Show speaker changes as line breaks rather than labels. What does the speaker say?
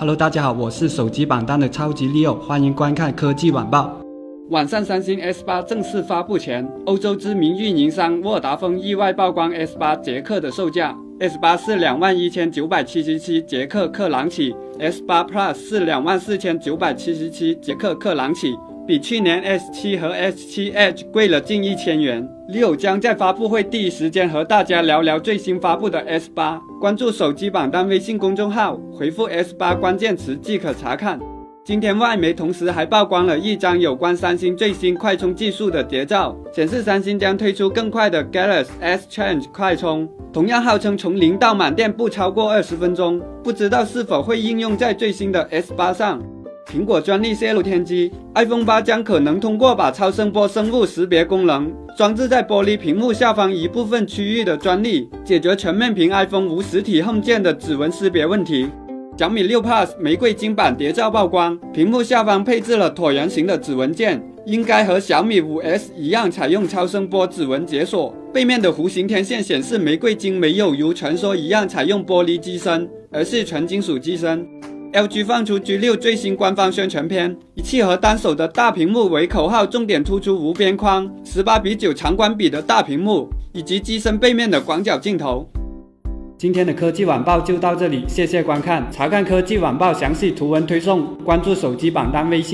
Hello，大家好，我是手机榜单的超级 Leo，欢迎观看科技晚报。晚上，三星 S 八正式发布前，欧洲知名运营商沃达丰意外曝光 S 八捷克的售价，S 八是两万一千九百七十七捷克克朗起，S 八 Plus 是两万四千九百七十七捷克克朗起。比去年 S7 和 S7 Edge 贵了近一千元。六将在发布会第一时间和大家聊聊最新发布的 S8。关注手机榜单微信公众号，回复 S8 关键词即可查看。今天外媒同时还曝光了一张有关三星最新快充技术的谍照，显示三星将推出更快的 Galaxy S Change 快充，同样号称从零到满电不超过二十分钟。不知道是否会应用在最新的 S8 上？苹果专利泄露天机，iPhone 八将可能通过把超声波生物识别功能装置在玻璃屏幕下方一部分区域的专利，解决全面屏 iPhone 无实体 Home 键的指纹识别问题。小米六 Plus 玫瑰金版谍照曝光，屏幕下方配置了椭圆形的指纹键，应该和小米五 S 一样采用超声波指纹解锁。背面的弧形天线显示玫瑰金没有如传说一样采用玻璃机身，而是纯金属机身。LG 放出 G6 最新官方宣传片，以“契合单手的大屏幕为口号，重点突出无边框、十八比九长宽比的大屏幕，以及机身背面的广角镜头。今天的科技晚报就到这里，谢谢观看。查看科技晚报详细图文推送，关注手机榜单微信。